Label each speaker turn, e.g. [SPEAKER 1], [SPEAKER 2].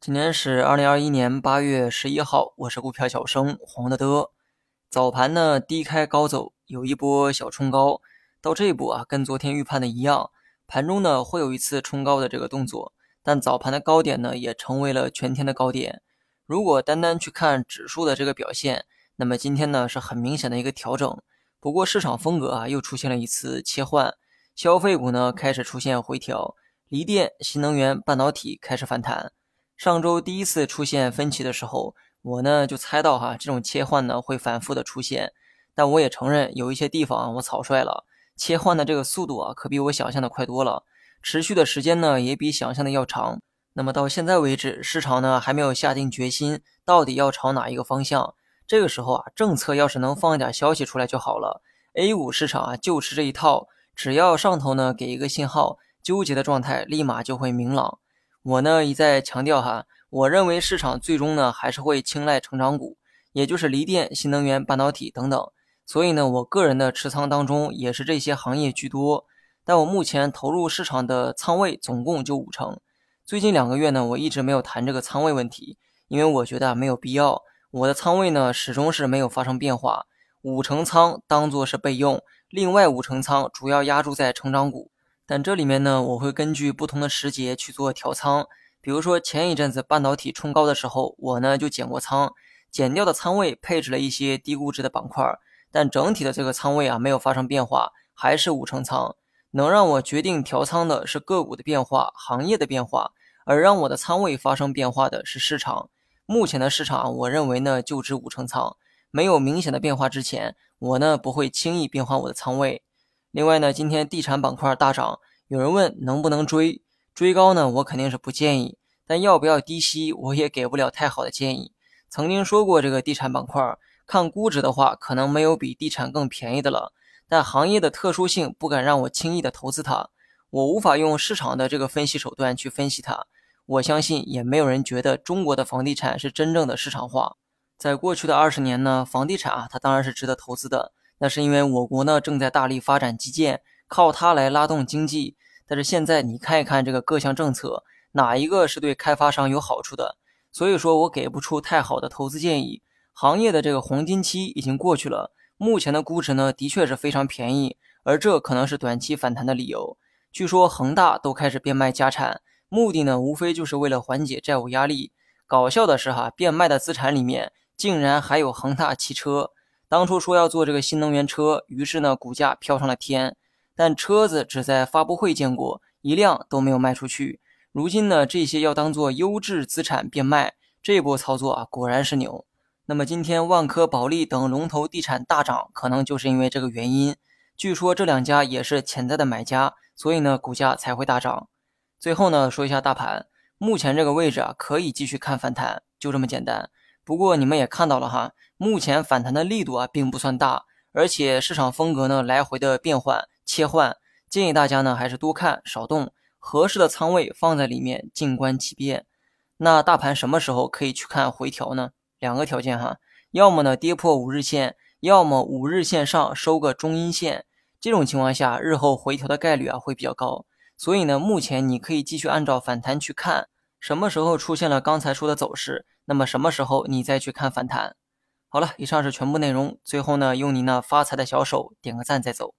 [SPEAKER 1] 今天是二零二一年八月十一号，我是股票小生黄德德。早盘呢低开高走，有一波小冲高，到这一步啊，跟昨天预判的一样，盘中呢会有一次冲高的这个动作，但早盘的高点呢也成为了全天的高点。如果单单去看指数的这个表现，那么今天呢是很明显的一个调整。不过市场风格啊又出现了一次切换，消费股呢开始出现回调，锂电、新能源、半导体开始反弹。上周第一次出现分歧的时候，我呢就猜到哈这种切换呢会反复的出现，但我也承认有一些地方我草率了，切换的这个速度啊可比我想象的快多了，持续的时间呢也比想象的要长。那么到现在为止，市场呢还没有下定决心，到底要朝哪一个方向？这个时候啊，政策要是能放一点消息出来就好了。A 股市场啊就吃这一套，只要上头呢给一个信号，纠结的状态立马就会明朗。我呢一再强调哈，我认为市场最终呢还是会青睐成长股，也就是锂电、新能源、半导体等等。所以呢，我个人的持仓当中也是这些行业居多。但我目前投入市场的仓位总共就五成。最近两个月呢，我一直没有谈这个仓位问题，因为我觉得没有必要。我的仓位呢，始终是没有发生变化，五成仓当做是备用，另外五成仓主要压注在成长股。但这里面呢，我会根据不同的时节去做调仓。比如说前一阵子半导体冲高的时候，我呢就减过仓，减掉的仓位配置了一些低估值的板块，但整体的这个仓位啊没有发生变化，还是五成仓。能让我决定调仓的是个股的变化、行业的变化，而让我的仓位发生变化的是市场。目前的市场，我认为呢就值五成仓，没有明显的变化之前，我呢不会轻易变换我的仓位。另外呢，今天地产板块大涨，有人问能不能追？追高呢，我肯定是不建议，但要不要低吸，我也给不了太好的建议。曾经说过，这个地产板块看估值的话，可能没有比地产更便宜的了。但行业的特殊性不敢让我轻易的投资它，我无法用市场的这个分析手段去分析它。我相信也没有人觉得中国的房地产是真正的市场化。在过去的二十年呢，房地产啊，它当然是值得投资的。那是因为我国呢正在大力发展基建，靠它来拉动经济。但是现在你看一看这个各项政策，哪一个是对开发商有好处的？所以说我给不出太好的投资建议。行业的这个黄金期已经过去了。目前的估值呢，的确是非常便宜，而这可能是短期反弹的理由。据说恒大都开始变卖家产，目的呢，无非就是为了缓解债务压力。搞笑的是哈，变卖的资产里面竟然还有恒大汽车。当初说要做这个新能源车，于是呢，股价飘上了天。但车子只在发布会见过，一辆都没有卖出去。如今呢，这些要当做优质资产变卖，这波操作啊，果然是牛。那么今天万科、保利等龙头地产大涨，可能就是因为这个原因。据说这两家也是潜在的买家，所以呢股价才会大涨。最后呢说一下大盘，目前这个位置啊可以继续看反弹，就这么简单。不过你们也看到了哈，目前反弹的力度啊并不算大，而且市场风格呢来回的变换切换，建议大家呢还是多看少动，合适的仓位放在里面静观其变。那大盘什么时候可以去看回调呢？两个条件哈，要么呢跌破五日线，要么五日线上收个中阴线，这种情况下日后回调的概率啊会比较高。所以呢，目前你可以继续按照反弹去看，什么时候出现了刚才说的走势，那么什么时候你再去看反弹。好了，以上是全部内容。最后呢，用你那发财的小手点个赞再走。